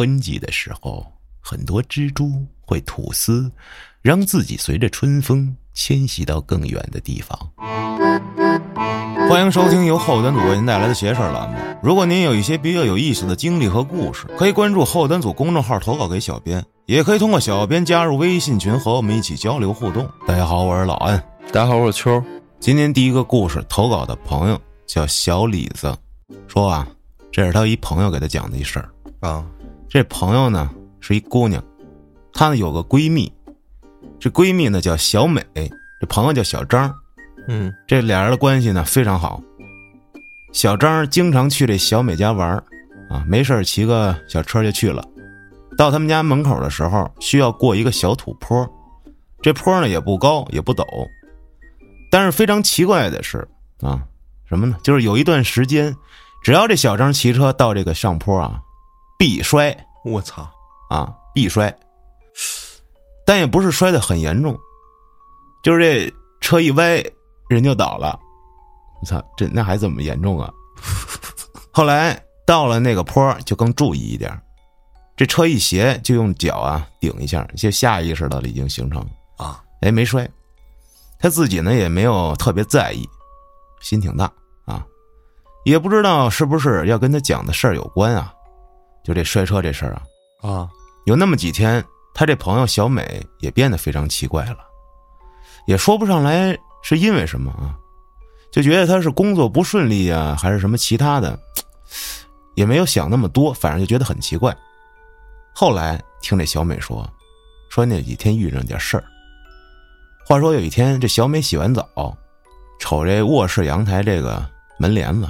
春季的时候，很多蜘蛛会吐丝，让自己随着春风迁徙到更远的地方。欢迎收听由后端组为您带来的“邪事儿”栏目。如果您有一些比较有意思的经历和故事，可以关注后端组公众号投稿给小编，也可以通过小编加入微信群和我们一起交流互动。大家好，我是老安。大家好，我是秋。今天第一个故事投稿的朋友叫小李子，说啊，这是他一朋友给他讲的一事儿啊。这朋友呢是一姑娘，她呢有个闺蜜，这闺蜜呢叫小美，这朋友叫小张。嗯，这俩人的关系呢非常好。小张经常去这小美家玩啊，没事骑个小车就去了。到他们家门口的时候，需要过一个小土坡，这坡呢也不高也不陡。但是非常奇怪的是啊，什么呢？就是有一段时间，只要这小张骑车到这个上坡啊，必摔。我操啊，必摔。但也不是摔的很严重，就是这车一歪。人就倒了，我操，这那还怎么严重啊？后来到了那个坡就更注意一点，这车一斜就用脚啊顶一下，就下意识的已经形成啊，哎没摔，他自己呢也没有特别在意，心挺大啊，也不知道是不是要跟他讲的事儿有关啊，就这摔车这事儿啊啊，有那么几天，他这朋友小美也变得非常奇怪了，也说不上来。是因为什么啊？就觉得他是工作不顺利呀，还是什么其他的，也没有想那么多，反正就觉得很奇怪。后来听这小美说，说那几天遇上点事儿。话说有一天，这小美洗完澡，瞅这卧室阳台这个门帘子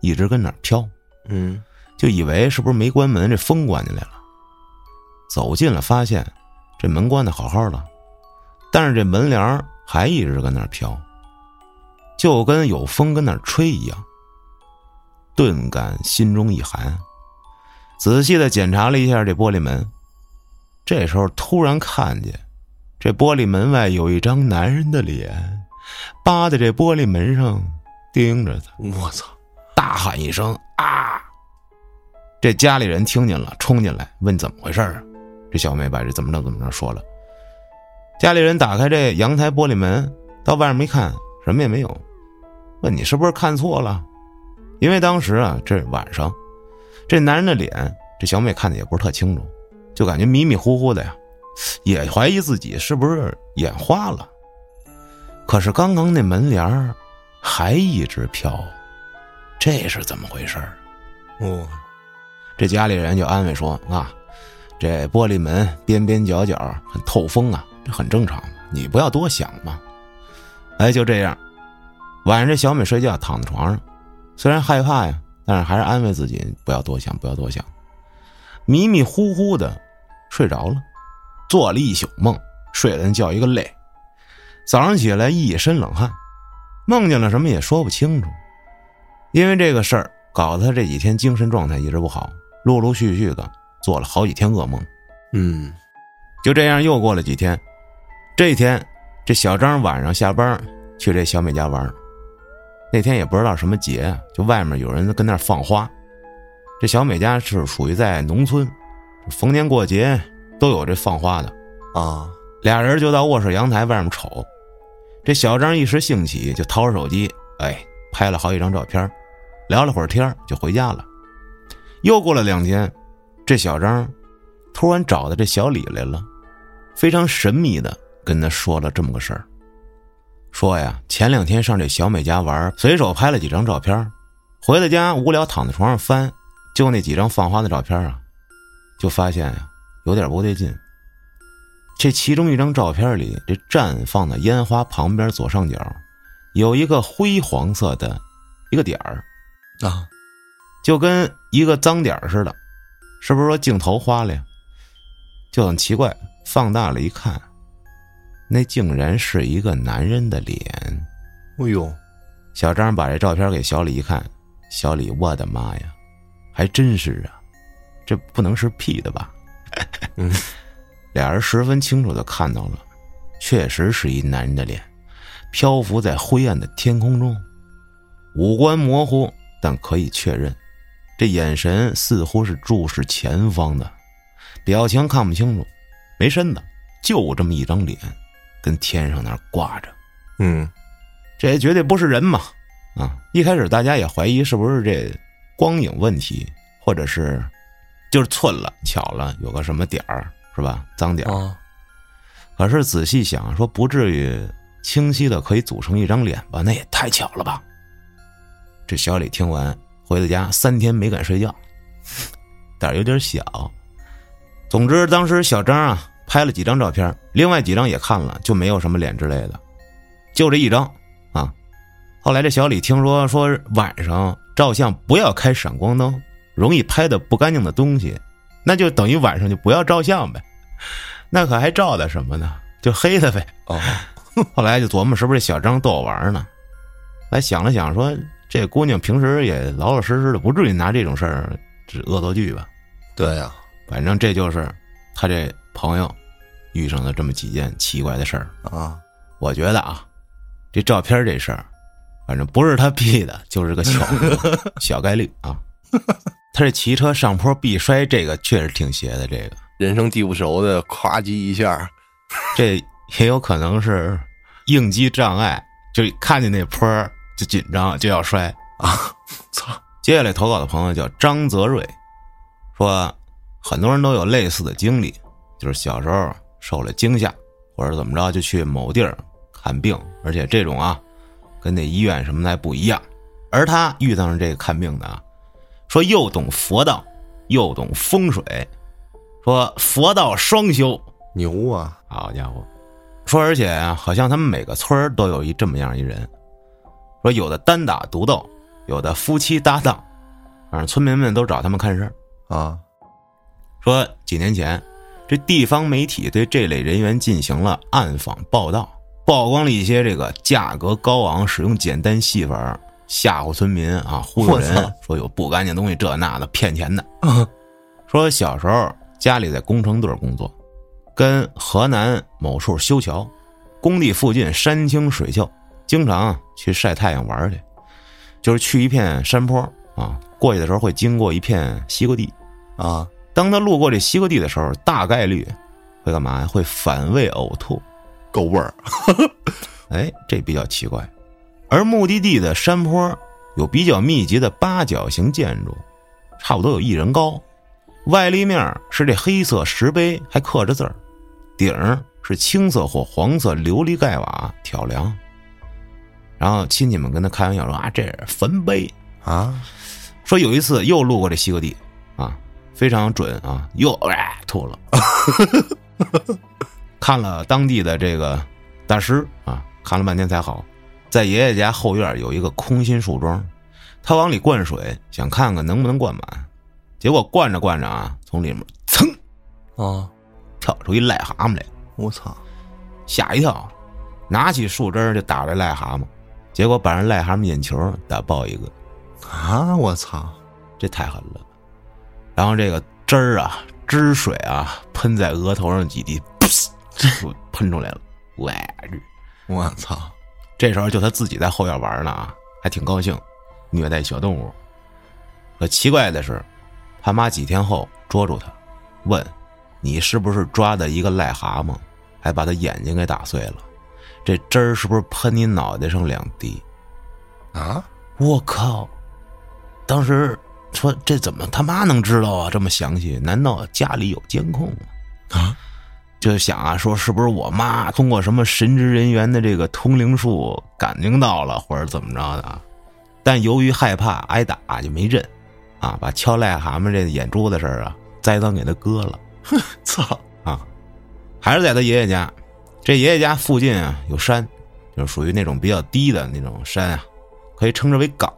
一直跟那飘，嗯，就以为是不是没关门，这风关进来了。走近了，发现这门关的好好的，但是这门帘还一直跟那飘，就跟有风跟那吹一样。顿感心中一寒，仔细的检查了一下这玻璃门。这时候突然看见，这玻璃门外有一张男人的脸，扒在这玻璃门上盯着他。我操！大喊一声啊！这家里人听见了，冲进来问怎么回事啊？这小美把这怎么着怎么着说了。家里人打开这阳台玻璃门，到外面一看，什么也没有。问你是不是看错了？因为当时啊，这晚上，这男人的脸，这小美看的也不是特清楚，就感觉迷迷糊糊的呀，也怀疑自己是不是眼花了。可是刚刚那门帘还一直飘，这是怎么回事哦，这家里人就安慰说啊，这玻璃门边边角角很透风啊。这很正常，你不要多想嘛。哎，就这样，晚上这小美睡觉躺在床上，虽然害怕呀，但是还是安慰自己不要多想，不要多想。迷迷糊糊的睡着了，做了一宿梦，睡得叫一个累。早上起来一身冷汗，梦见了什么也说不清楚。因为这个事儿，搞得他这几天精神状态一直不好，陆陆续续的做了好几天噩梦。嗯，就这样又过了几天。这一天，这小张晚上下班去这小美家玩。那天也不知道什么节，就外面有人跟那放花。这小美家是属于在农村，逢年过节都有这放花的啊。俩人就到卧室阳台外面瞅。这小张一时兴起，就掏出手机，哎，拍了好几张照片，聊了会儿天就回家了。又过了两天，这小张突然找到这小李来了，非常神秘的。跟他说了这么个事儿，说呀，前两天上这小美家玩，随手拍了几张照片，回到家无聊躺在床上翻，就那几张放花的照片啊，就发现呀有点不对劲。这其中一张照片里，这绽放的烟花旁边左上角，有一个灰黄色的一个点儿，啊，就跟一个脏点似的，是不是说镜头花了呀？就很奇怪，放大了一看。那竟然是一个男人的脸，哎呦！小张把这照片给小李一看，小李，我的妈呀，还真是啊，这不能是 P 的吧？嗯，俩人十分清楚的看到了，确实是一男人的脸，漂浮在灰暗的天空中，五官模糊，但可以确认，这眼神似乎是注视前方的，表情看不清楚，没身子，就这么一张脸，跟天上那儿挂着。嗯，这绝对不是人嘛！啊，一开始大家也怀疑是不是这光影问题，或者是就是寸了巧了，有个什么点儿是吧？脏点儿。啊，可是仔细想，说不至于清晰的可以组成一张脸吧？那也太巧了吧！这小李听完，回到家三天没敢睡觉，胆儿有点小。总之，当时小张啊拍了几张照片，另外几张也看了，就没有什么脸之类的，就这一张啊。后来这小李听说说晚上照相不要开闪光灯，容易拍的不干净的东西，那就等于晚上就不要照相呗。那可还照的什么呢？就黑的呗。哦，后来就琢磨是不是小张逗我玩呢？来想了想，说这姑娘平时也老老实实的，不至于拿这种事儿是恶作剧吧？对呀，反正这就是他这朋友遇上了这么几件奇怪的事儿。啊，我觉得啊，这照片这事儿，反正不是他 P 的，就是个巧合，小概率啊。他这骑车上坡必摔，这个确实挺邪的。这个人生地不熟的，咵叽一下，这也有可能是应激障碍，就看见那坡儿就紧张就要摔啊！操！接下来投稿的朋友叫张泽瑞，说很多人都有类似的经历，就是小时候受了惊吓，或者怎么着就去某地儿看病，而且这种啊跟那医院什么的还不一样。而他遇到这个看病的啊，说又懂佛道，又懂风水，说佛道双修，牛啊！好家伙！说而且啊，好像他们每个村儿都有一这么样一人，说有的单打独斗，有的夫妻搭档，反正村民们都找他们看事儿。啊，说几年前，这地方媒体对这类人员进行了暗访报道，曝光了一些这个价格高昂、使用简单戏法吓唬村民啊、忽悠人，说有不干净东西这那的骗钱的。说小时候家里在工程队工作，跟河南某处修桥，工地附近山清水秀，经常去晒太阳玩去。就是去一片山坡啊，过去的时候会经过一片西瓜地，啊，当他路过这西瓜地的时候，大概率会干嘛呀？会反胃呕吐。够味儿 哎，这比较奇怪。而目的地的山坡有比较密集的八角形建筑，差不多有一人高，外立面是这黑色石碑，还刻着字儿，顶儿是青色或黄色琉璃盖瓦挑梁。然后亲戚们跟他开玩笑说啊，这是坟碑。啊！说有一次又路过这西瓜地，啊，非常准啊，又哎吐了。看了当地的这个大师啊，看了半天才好。在爷爷家后院有一个空心树桩，他往里灌水，想看看能不能灌满。结果灌着灌着啊，从里面噌啊！跳出一癞蛤蟆来，我操！吓一跳，拿起树枝就打这癞蛤蟆，结果把人癞蛤蟆眼球打爆一个。啊！我操！这太狠了。然后这个汁儿啊，汁水啊，喷在额头上几滴，噗就喷出来了。喂，我操！这时候就他自己在后院玩呢啊，还挺高兴，虐待小动物。可奇怪的是，他妈几天后捉住他，问：“你是不是抓的一个癞蛤蟆，还把他眼睛给打碎了？这汁儿是不是喷你脑袋上两滴？”啊！我靠！当时说这怎么他妈能知道啊？这么详细？难道家里有监控吗？啊！就想啊，说是不是我妈通过什么神职人员的这个通灵术感应到了，或者怎么着的啊？但由于害怕挨打，就没认，啊，把敲癞蛤蟆这眼珠子事儿啊，栽赃给他哥了。操！啊，还是在他爷爷家。这爷爷家附近啊有山，就是属于那种比较低的那种山啊，可以称之为岗。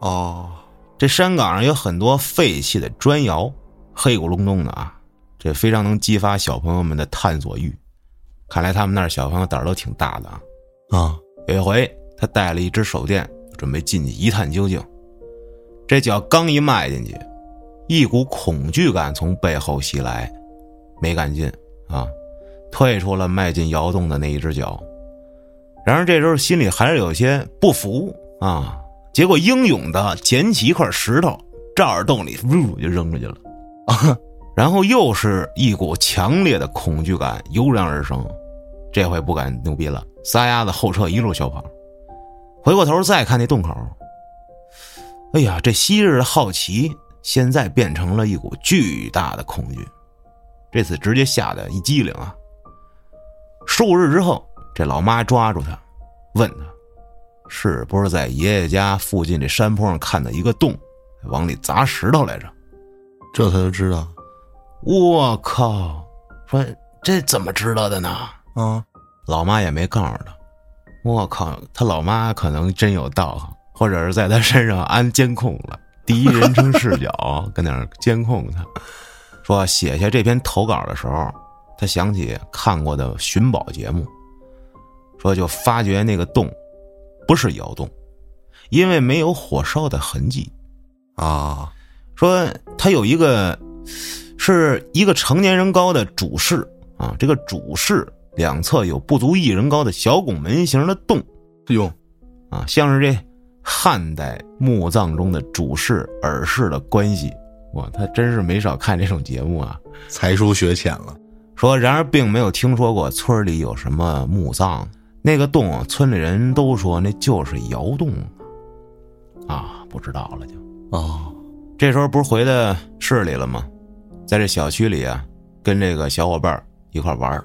哦，这山岗上有很多废弃的砖窑，黑咕隆咚的啊，这非常能激发小朋友们的探索欲。看来他们那儿小朋友胆儿都挺大的啊。啊！有一回，他带了一只手电，准备进去一探究竟。这脚刚一迈进去，一股恐惧感从背后袭来，没敢进啊，退出了迈进窑洞的那一只脚。然而这时候心里还是有些不服啊，结果英勇的捡起一块石头，照着洞里呜就扔出去了。然后又是一股强烈的恐惧感油然而生，这回不敢牛逼了，撒丫子后撤，一路小跑。回过头再看那洞口，哎呀，这昔日的好奇现在变成了一股巨大的恐惧，这次直接吓得一激灵啊！数日之后，这老妈抓住他，问他，是不是在爷爷家附近这山坡上看到一个洞，往里砸石头来着？这他就知道。我靠！说这怎么知道的呢？啊，老妈也没告诉他。我靠，他老妈可能真有道行，或者是在他身上安监控了，第一人称视角跟那儿监控他。说写下这篇投稿的时候，他想起看过的寻宝节目，说就发觉那个洞不是窑洞，因为没有火烧的痕迹。啊，说他有一个。是一个成年人高的主室啊，这个主室两侧有不足一人高的小拱门形的洞，哟，啊，像是这汉代墓葬中的主室耳室的关系。哇，他真是没少看这种节目啊，才疏学浅了。说，然而并没有听说过村里有什么墓葬，那个洞，村里人都说那就是窑洞啊，不知道了就。哦，这时候不是回到市里了吗？在这小区里啊，跟这个小伙伴一块玩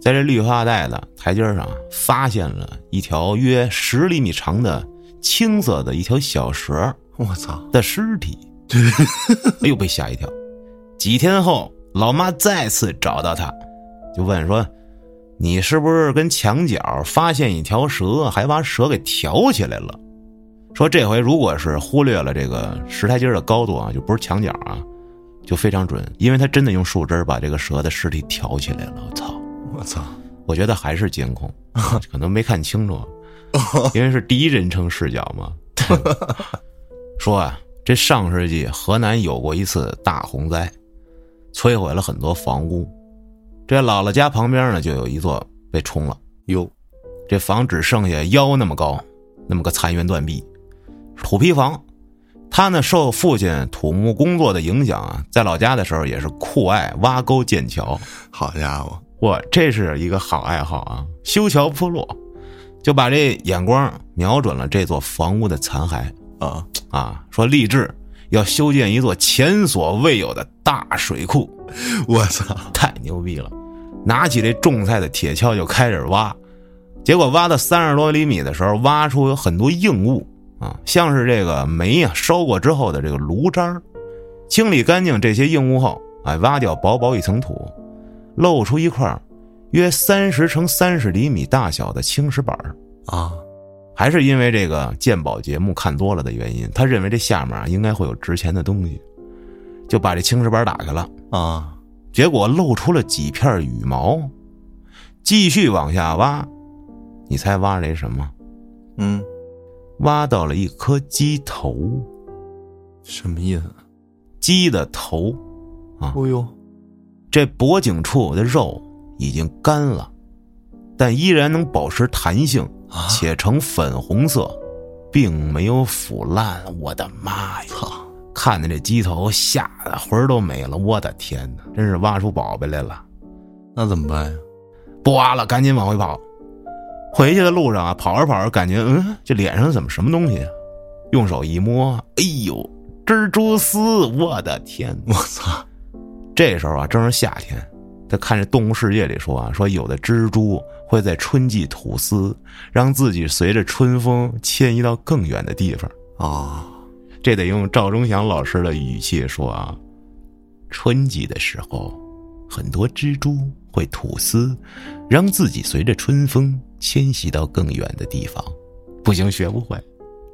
在这绿化带的台阶上发现了一条约十厘米长的青色的一条小蛇，我操的尸体！哎呦，被吓一跳。几天后，老妈再次找到他，就问说：“你是不是跟墙角发现一条蛇，还把蛇给挑起来了？”说这回如果是忽略了这个石台阶的高度啊，就不是墙角啊。就非常准，因为他真的用树枝把这个蛇的尸体挑起来了。我操！我操！我觉得还是监控，可能没看清楚，因为是第一人称视角嘛。说啊，这上世纪河南有过一次大洪灾，摧毁了很多房屋。这姥姥家旁边呢，就有一座被冲了。哟，这房只剩下腰那么高，那么个残垣断壁，土坯房。他呢，受父亲土木工作的影响啊，在老家的时候也是酷爱挖沟建桥。好家伙，哇，这是一个好爱好啊！修桥铺路，就把这眼光瞄准了这座房屋的残骸啊啊！说立志要修建一座前所未有的大水库。我操，太牛逼了！拿起这种菜的铁锹就开始挖，结果挖到三十多厘米的时候，挖出有很多硬物。啊，像是这个煤呀烧过之后的这个炉渣儿，清理干净这些硬物后，哎，挖掉薄薄一层土，露出一块约三十乘三十厘米大小的青石板啊，还是因为这个鉴宝节目看多了的原因，他认为这下面啊应该会有值钱的东西，就把这青石板打开了啊，结果露出了几片羽毛，继续往下挖，你猜挖了什么？嗯。挖到了一颗鸡头，什么意思？鸡的头，啊！哦呦，这脖颈处的肉已经干了，但依然能保持弹性，且呈粉红色，并没有腐烂。我的妈呀！操！看着这鸡头，吓得魂儿都没了。我的天哪，真是挖出宝贝来了。那怎么办呀？不挖了，赶紧往回跑。回去的路上啊，跑着跑着，感觉嗯，这脸上怎么什么东西？啊用手一摸，哎呦，蜘蛛丝！我的天，我操！这时候啊，正是夏天，他看这《动物世界》里说啊，说有的蜘蛛会在春季吐丝，让自己随着春风迁移到更远的地方啊。这得用赵忠祥老师的语气说啊，春季的时候，很多蜘蛛会吐丝，让自己随着春风。迁徙到更远的地方，不行，学不会，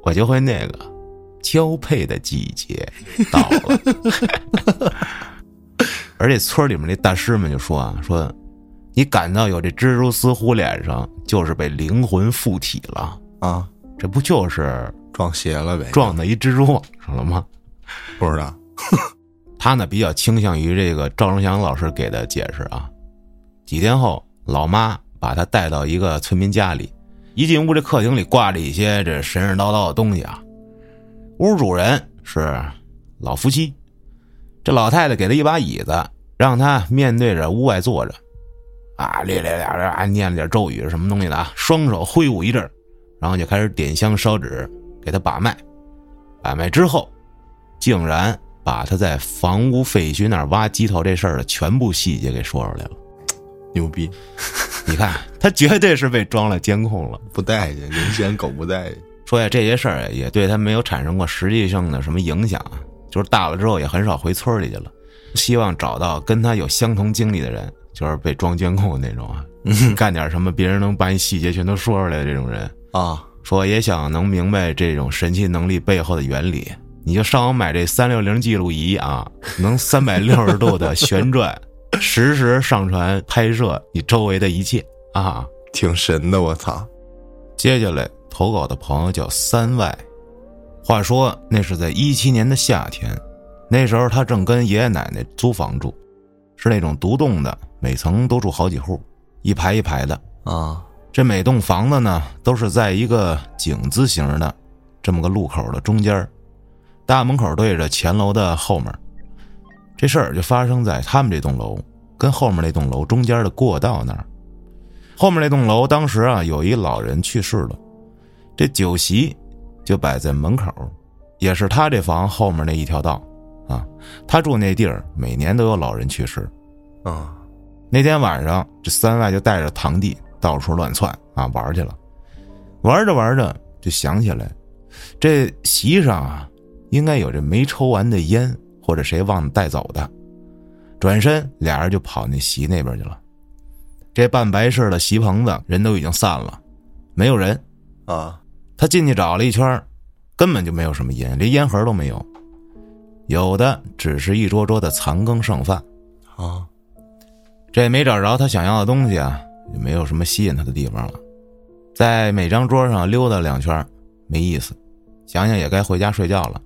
我就会那个交配的季节到了。而且村里面那大师们就说啊，说你感到有这蜘蛛丝糊脸上，就是被灵魂附体了啊！这不就是撞邪了呗？撞到一蜘蛛网上了吗？不知道。他呢比较倾向于这个赵忠祥老师给的解释啊。几天后，老妈。把他带到一个村民家里，一进屋，这客厅里挂着一些这神神叨叨的东西啊。屋主人是老夫妻，这老太太给他一把椅子，让他面对着屋外坐着，啊，咧咧咧咧念了点咒语什么东西的啊，双手挥舞一阵，然后就开始点香烧纸，给他把脉。把脉之后，竟然把他在房屋废墟那儿挖鸡头这事儿的全部细节给说出来了。牛逼！你看，他绝对是被装了监控了，不待见，人嫌狗不待见。说呀，这些事儿也对他没有产生过实际性的什么影响，就是大了之后也很少回村里去了。希望找到跟他有相同经历的人，就是被装监控那种啊，干点什么别人能把你细节全都说出来的这种人啊。说也想能明白这种神奇能力背后的原理，你就上网买这三六零记录仪啊，能三百六十度的旋转，实时上传拍摄你周围的一切啊，挺神的，我操！接下来。投稿的朋友叫三外，话说那是在一七年的夏天，那时候他正跟爷爷奶奶租房住，是那种独栋的，每层都住好几户，一排一排的啊。这每栋房子呢，都是在一个井字形的这么个路口的中间，大门口对着前楼的后面。这事儿就发生在他们这栋楼跟后面那栋楼中间的过道那儿。后面那栋楼当时啊，有一老人去世了。这酒席就摆在门口，也是他这房后面那一条道，啊，他住那地儿每年都有老人去世，啊，那天晚上这三外就带着堂弟到处乱窜啊玩去了，玩着玩着就想起来，这席上啊应该有这没抽完的烟或者谁忘了带走的，转身俩人就跑那席那边去了，这办白事的席棚子人都已经散了，没有人，啊。他进去找了一圈，根本就没有什么烟，连烟盒都没有，有的只是一桌桌的残羹剩饭。啊，这没找着他想要的东西啊，也没有什么吸引他的地方了。在每张桌上溜达两圈，没意思，想想也该回家睡觉了。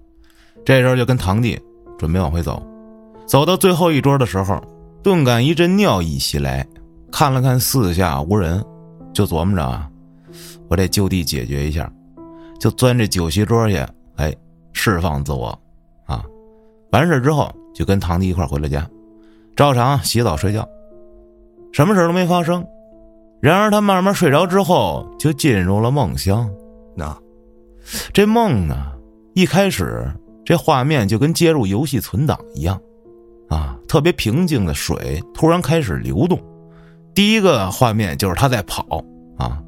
这时候就跟堂弟准备往回走，走到最后一桌的时候，顿感一阵尿意袭来，看了看四下无人，就琢磨着啊，我得就地解决一下。就钻这酒席桌去，哎，释放自我，啊，完事之后就跟堂弟一块回了家，照常洗澡睡觉，什么事都没发生。然而他慢慢睡着之后，就进入了梦乡。那这梦呢，一开始这画面就跟接入游戏存档一样，啊，特别平静的水突然开始流动。第一个画面就是他在跑，啊。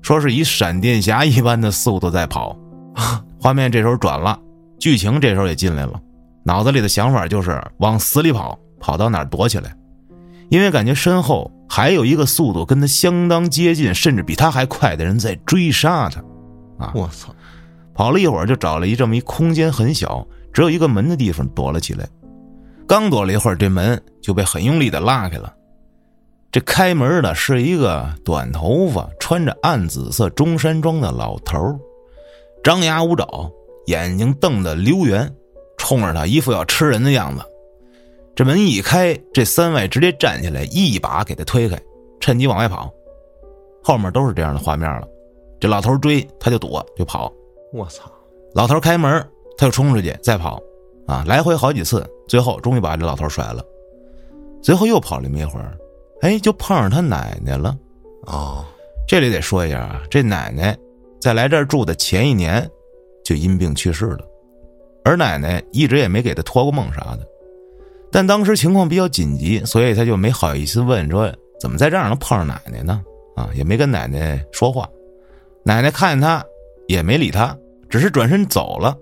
说是以闪电侠一般的速度在跑，画面这时候转了，剧情这时候也进来了，脑子里的想法就是往死里跑，跑到哪儿躲起来，因为感觉身后还有一个速度跟他相当接近，甚至比他还快的人在追杀他，啊！我操！跑了一会儿就找了一这么一空间很小，只有一个门的地方躲了起来，刚躲了一会儿，这门就被很用力的拉开了。这开门的是一个短头发、穿着暗紫色中山装的老头张牙舞爪，眼睛瞪得溜圆，冲着他一副要吃人的样子。这门一开，这三位直接站起来，一把给他推开，趁机往外跑。后面都是这样的画面了。这老头追，他就躲就跑。我操！老头开门，他就冲出去再跑，啊，来回好几次，最后终于把这老头甩了。随后又跑了没一会儿。哎，就碰上他奶奶了，哦，这里得说一下啊，这奶奶在来这儿住的前一年就因病去世了，而奶奶一直也没给他托过梦啥的，但当时情况比较紧急，所以他就没好意思问说怎么在这儿能碰上奶奶呢？啊，也没跟奶奶说话，奶奶看见他也没理他，只是转身走了，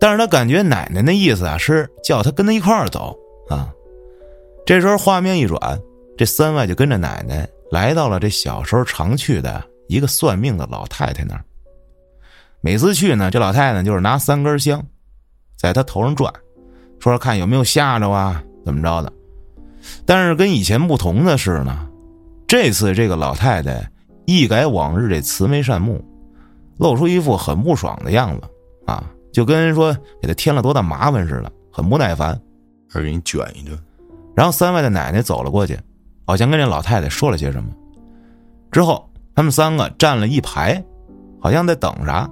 但是他感觉奶奶那意思啊是叫他跟他一块儿走啊，这时候画面一转。这三外就跟着奶奶来到了这小时候常去的一个算命的老太太那儿。每次去呢，这老太太就是拿三根香，在他头上转，说说看有没有吓着啊，怎么着的。但是跟以前不同的是呢，这次这个老太太一改往日这慈眉善目，露出一副很不爽的样子啊，就跟说给他添了多大麻烦似的，很不耐烦，还给你卷一顿。然后三外的奶奶走了过去。好像跟这老太太说了些什么，之后他们三个站了一排，好像在等啥。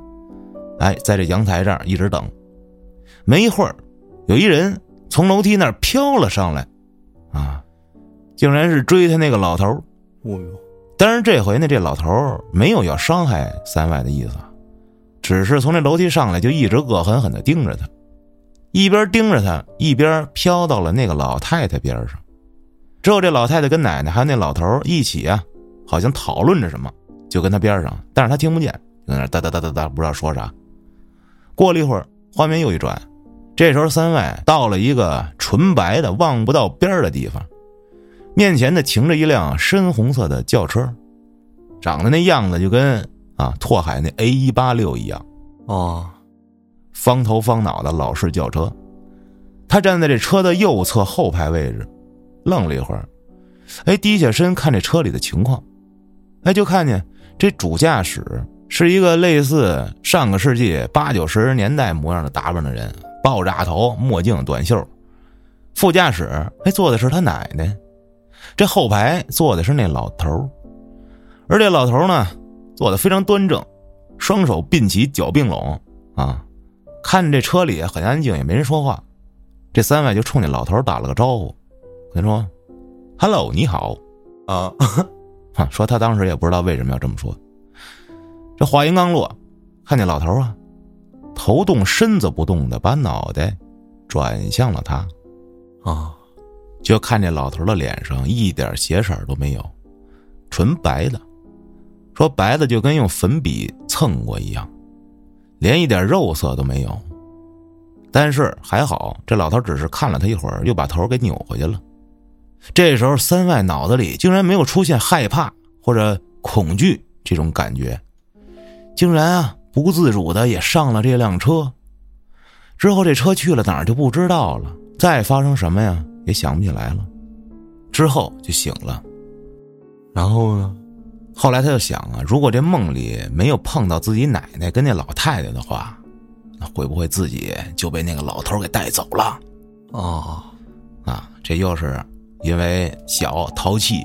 哎，在这阳台这儿一直等，没一会儿，有一人从楼梯那儿飘了上来，啊，竟然是追他那个老头儿。哦呦，但是这回呢，这老头儿没有要伤害三外的意思，只是从这楼梯上来就一直恶狠狠的盯着他，一边盯着他，一边飘到了那个老太太边上。之后，这老太太跟奶奶还有那老头儿一起啊，好像讨论着什么，就跟他边上，但是他听不见，在那哒哒哒哒哒，不知道说啥。过了一会儿，画面又一转。这时候，三外到了一个纯白的望不到边的地方，面前呢停着一辆深红色的轿车，长得那样子就跟啊拓海那 A 一八六一样，哦，方头方脑的老式轿车。他站在这车的右侧后排位置，愣了一会儿，哎，低下身看这车里的情况，哎，就看见这主驾驶是一个类似上个世纪八九十年代模样的打扮的人。爆炸头、墨镜、短袖，副驾驶哎坐的是他奶奶，这后排坐的是那老头而这老头呢坐的非常端正，双手并齐，脚并拢啊，看这车里很安静，也没人说话。这三位就冲那老头打了个招呼，跟说：“Hello，你好。”啊，哈，说他当时也不知道为什么要这么说。这话音刚落，看见老头啊。头动身子不动的，把脑袋转向了他，啊，就看见老头的脸上一点血色都没有，纯白的，说白的就跟用粉笔蹭过一样，连一点肉色都没有。但是还好，这老头只是看了他一会儿，又把头给扭回去了。这时候，三外脑子里竟然没有出现害怕或者恐惧这种感觉，竟然啊。不自主的也上了这辆车，之后这车去了哪儿就不知道了。再发生什么呀，也想不起来了。之后就醒了，然后呢？后来他就想啊，如果这梦里没有碰到自己奶奶跟那老太太的话，那会不会自己就被那个老头给带走了？哦，啊，这又是因为小淘气，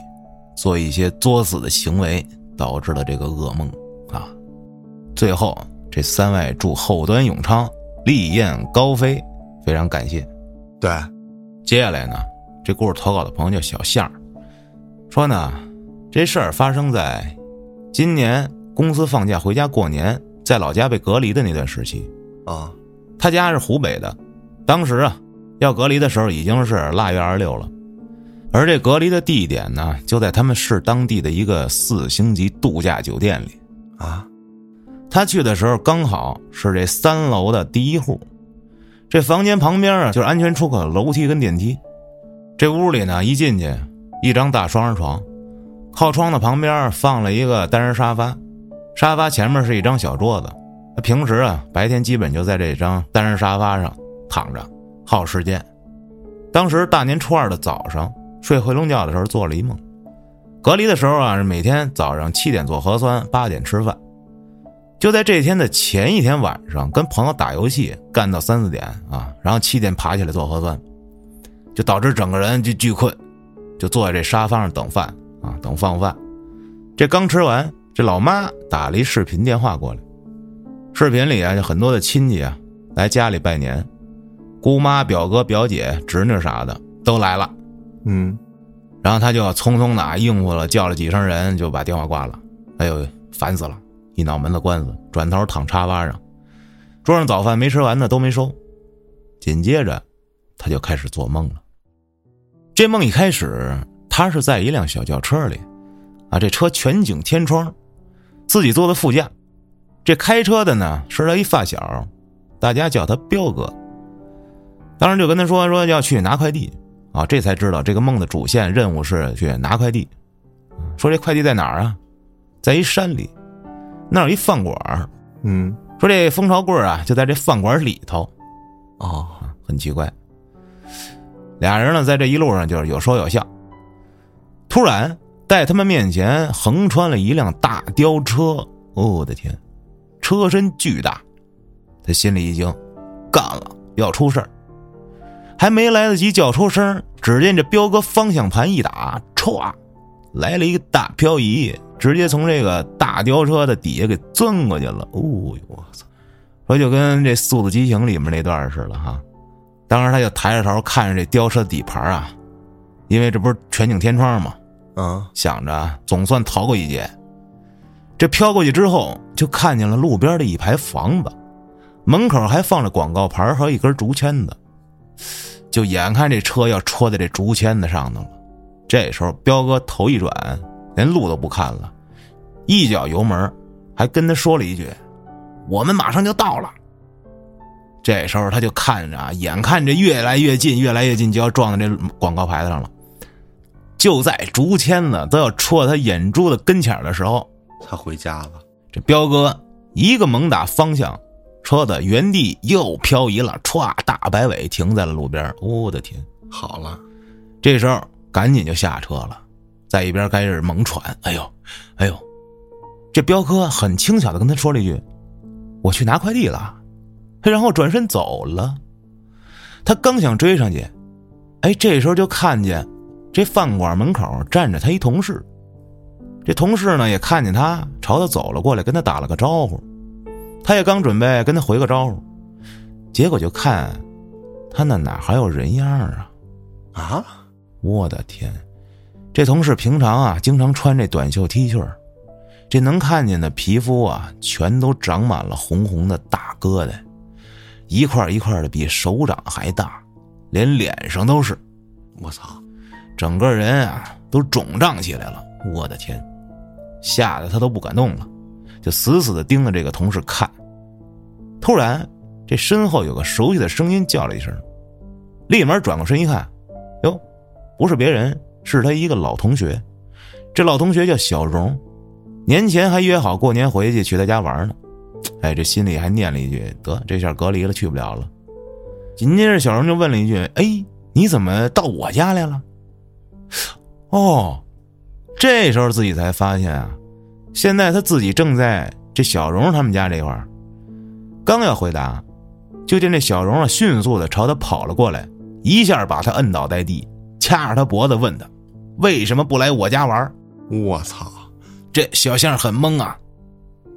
做一些作死的行为导致了这个噩梦啊。最后，这三位祝后端永昌，利燕高飞，非常感谢。对，接下来呢，这故事投稿的朋友叫小象说呢，这事儿发生在今年公司放假回家过年，在老家被隔离的那段时期。啊，他家是湖北的，当时啊，要隔离的时候已经是腊月二十六了，而这隔离的地点呢，就在他们市当地的一个四星级度假酒店里。啊。他去的时候刚好是这三楼的第一户，这房间旁边啊就是安全出口的楼梯跟电梯。这屋里呢，一进去一张大双人床，靠窗的旁边放了一个单人沙发，沙发前面是一张小桌子。他平时啊白天基本就在这张单人沙发上躺着耗时间。当时大年初二的早上睡回笼觉的时候做了一梦，隔离的时候啊是每天早上七点做核酸，八点吃饭。就在这天的前一天晚上，跟朋友打游戏干到三四点啊，然后七点爬起来做核酸，就导致整个人就巨困，就坐在这沙发上等饭啊，等放饭。这刚吃完，这老妈打了一视频电话过来，视频里啊，就很多的亲戚啊来家里拜年，姑妈、表哥、表姐、侄女啥的都来了，嗯，然后他就匆匆的啊应付了，叫了几声人就把电话挂了。哎呦，烦死了！一脑门子官司，转头躺沙发上，桌上早饭没吃完呢，都没收。紧接着，他就开始做梦了。这梦一开始，他是在一辆小轿车里，啊，这车全景天窗，自己坐在副驾。这开车的呢是他一发小，大家叫他彪哥。当时就跟他说说要去拿快递，啊，这才知道这个梦的主线任务是去拿快递。说这快递在哪儿啊？在一山里。那有一饭馆嗯，说这蜂巢柜啊就在这饭馆里头，哦，很奇怪。俩人呢在这一路上就是有说有笑。突然在他们面前横穿了一辆大吊车，哦，我的天，车身巨大，他心里一惊，干了，要出事儿。还没来得及叫出声，只见这彪哥方向盘一打，歘，来了一个大漂移。直接从这个大吊车的底下给钻过去了。哦呦，我操！说就跟这《速度激情》里面那段似的哈，当时他就抬着头看着这吊车底盘啊，因为这不是全景天窗吗？嗯，想着总算逃过一劫。这飘过去之后，就看见了路边的一排房子，门口还放着广告牌和一根竹签子，就眼看这车要戳在这竹签子上头了。这时候，彪哥头一转，连路都不看了，一脚油门，还跟他说了一句：“我们马上就到了。”这时候他就看着啊，眼看着越来越近，越来越近，就要撞到这广告牌子上了。就在竹签子都要戳他眼珠子跟前的时候，他回家了。这彪哥一个猛打方向，车子原地又漂移了，歘，大摆尾停在了路边。我的天！好了，这时候赶紧就下车了，在一边开始猛喘。哎呦，哎呦！这彪哥很轻巧的跟他说了一句：“我去拿快递了。”然后转身走了。他刚想追上去，哎，这时候就看见这饭馆门口站着他一同事。这同事呢也看见他，朝他走了过来，跟他打了个招呼。他也刚准备跟他回个招呼，结果就看他那哪还有人样啊？啊！我的天！这同事平常啊，经常穿这短袖 T 恤，这能看见的皮肤啊，全都长满了红红的大疙瘩。一块一块的，比手掌还大，连脸上都是。我操！整个人啊都肿胀起来了。我的天！吓得他都不敢动了，就死死的盯着这个同事看。突然，这身后有个熟悉的声音叫了一声，立马转过身一看，不是别人，是他一个老同学。这老同学叫小荣，年前还约好过年回去去他家玩呢。哎，这心里还念了一句：“得，这下隔离了，去不了了。”紧接着，小荣就问了一句：“哎，你怎么到我家来了？”哦，这时候自己才发现啊，现在他自己正在这小荣他们家这块儿。刚要回答，就见这小荣啊，迅速的朝他跑了过来，一下把他摁倒在地，掐着他脖子问他：“为什么不来我家玩？”我操！这小象很懵啊，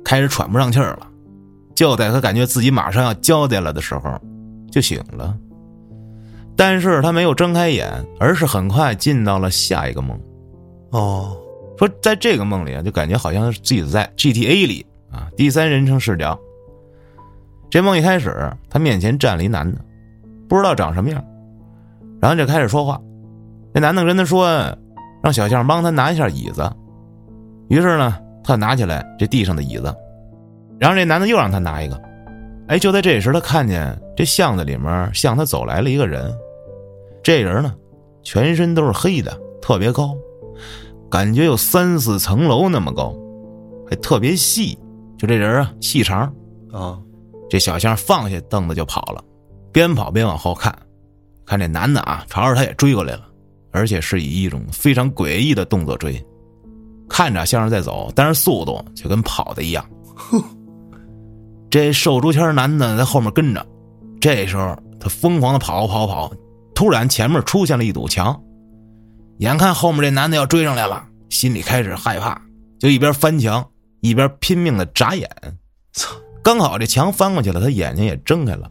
开始喘不上气儿了。就在他感觉自己马上要交代了的时候，就醒了。但是他没有睁开眼，而是很快进到了下一个梦。哦，说在这个梦里啊，就感觉好像是自己在 GTA 里啊，第三人称视角。这梦一开始，他面前站了一男的，不知道长什么样，然后就开始说话。那男的跟他说，让小象帮他拿一下椅子。于是呢，他拿起来这地上的椅子。然后这男的又让他拿一个，哎，就在这时，他看见这巷子里面向他走来了一个人。这人呢，全身都是黑的，特别高，感觉有三四层楼那么高，还特别细。就这人啊，细长啊。这小象放下凳子就跑了，边跑边往后看，看这男的啊，朝着他也追过来了，而且是以一种非常诡异的动作追，看着像是在走，但是速度就跟跑的一样。哼。这瘦竹签男的在后面跟着，这时候他疯狂的跑跑跑，突然前面出现了一堵墙，眼看后面这男的要追上来了，心里开始害怕，就一边翻墙一边拼命的眨眼。操！刚好这墙翻过去了，他眼睛也睁开了，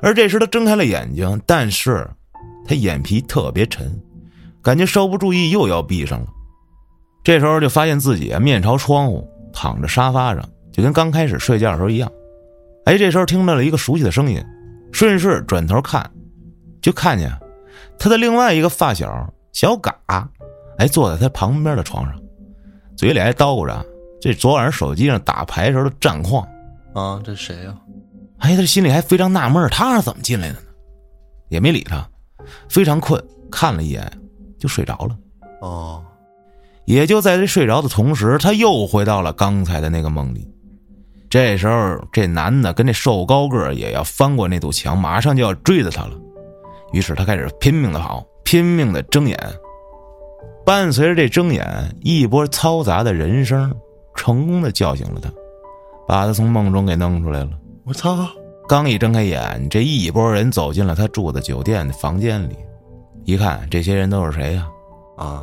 而这时他睁开了眼睛，但是他眼皮特别沉，感觉稍不注意又要闭上了。这时候就发现自己啊面朝窗户躺着沙发上。就跟刚开始睡觉的时候一样，哎，这时候听到了一个熟悉的声音，顺势转头看，就看见他的另外一个发小小嘎，哎，坐在他旁边的床上，嘴里还叨咕着这昨晚上手机上打牌时候的战况。啊，这谁呀？哎，他心里还非常纳闷，他是怎么进来的呢？也没理他，非常困，看了一眼就睡着了。哦，也就在这睡着的同时，他又回到了刚才的那个梦里。这时候，这男的跟这瘦高个也要翻过那堵墙，马上就要追着他了。于是他开始拼命的跑，拼命的睁眼。伴随着这睁眼，一波嘈杂的人声成功的叫醒了他，把他从梦中给弄出来了。我操！刚一睁开眼，这一波人走进了他住的酒店的房间里。一看，这些人都是谁呀？啊，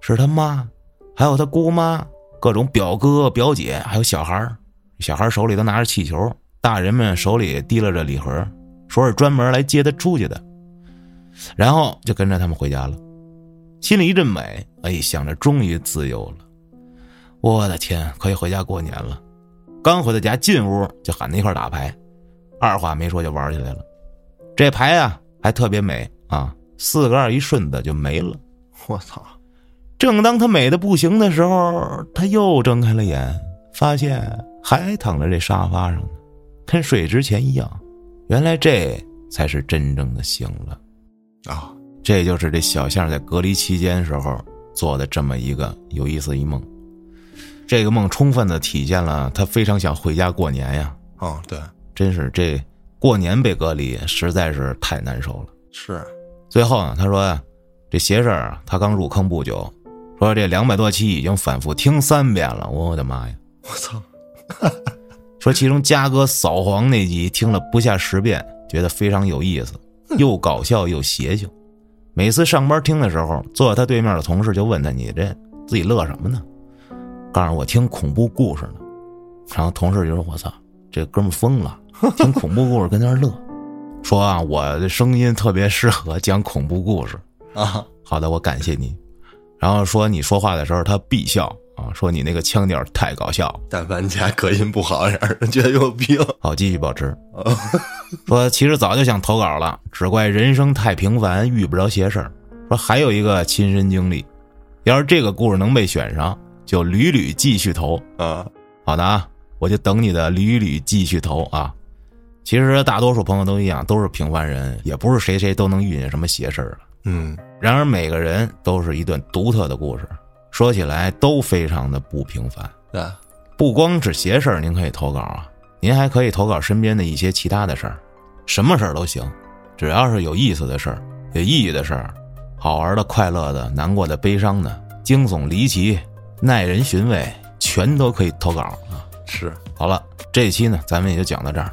是他妈，还有他姑妈，各种表哥表姐，还有小孩儿。小孩手里都拿着气球，大人们手里提拉着礼盒，说是专门来接他出去的。然后就跟着他们回家了，心里一阵美，哎，想着终于自由了，我的天，可以回家过年了。刚回到家，进屋就喊他一块打牌，二话没说就玩起来了。这牌啊还特别美啊，四个二一顺子就没了。我操！正当他美的不行的时候，他又睁开了眼，发现还躺在这沙发上呢，跟睡之前一样。原来这才是真正的醒了。啊，这就是这小象在隔离期间时候做的这么一个有意思一梦。这个梦充分的体现了他非常想回家过年呀。哦，对，真是这过年被隔离实在是太难受了。是，最后呢，他说呀，这邪事儿啊，他刚入坑不久，说这两百多期已经反复听三遍了。我的妈呀！我操！说其中嘉哥扫黄那集听了不下十遍，觉得非常有意思。又搞笑又邪性，每次上班听的时候，坐在他对面的同事就问他：“你这自己乐什么呢？”告诉我听恐怖故事呢。然后同事就说：“我操，这哥们疯了，听恐怖故事跟那乐。”说啊，我的声音特别适合讲恐怖故事啊。好的，我感谢你。然后说你说话的时候他必笑啊，说你那个腔调太搞笑。但凡家隔音不好，点儿觉得有病。好，继续保持。说其实早就想投稿了，只怪人生太平凡，遇不着邪事儿。说还有一个亲身经历，要是这个故事能被选上，就屡屡继续投啊。好的啊，我就等你的屡屡继续投啊。其实大多数朋友都一样，都是平凡人，也不是谁谁都能遇见什么邪事儿嗯，然而每个人都是一段独特的故事，说起来都非常的不平凡。对，不光是邪事儿，您可以投稿啊，您还可以投稿身边的一些其他的事儿。什么事儿都行，只要是有意思的事儿、有意义的事儿、好玩的、快乐的、难过的、悲伤的、惊悚离奇、耐人寻味，全都可以投稿啊！是，好了，这一期呢，咱们也就讲到这儿，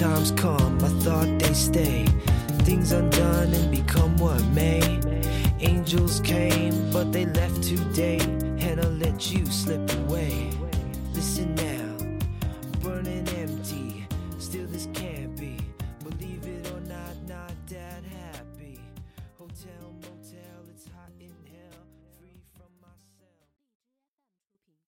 times come.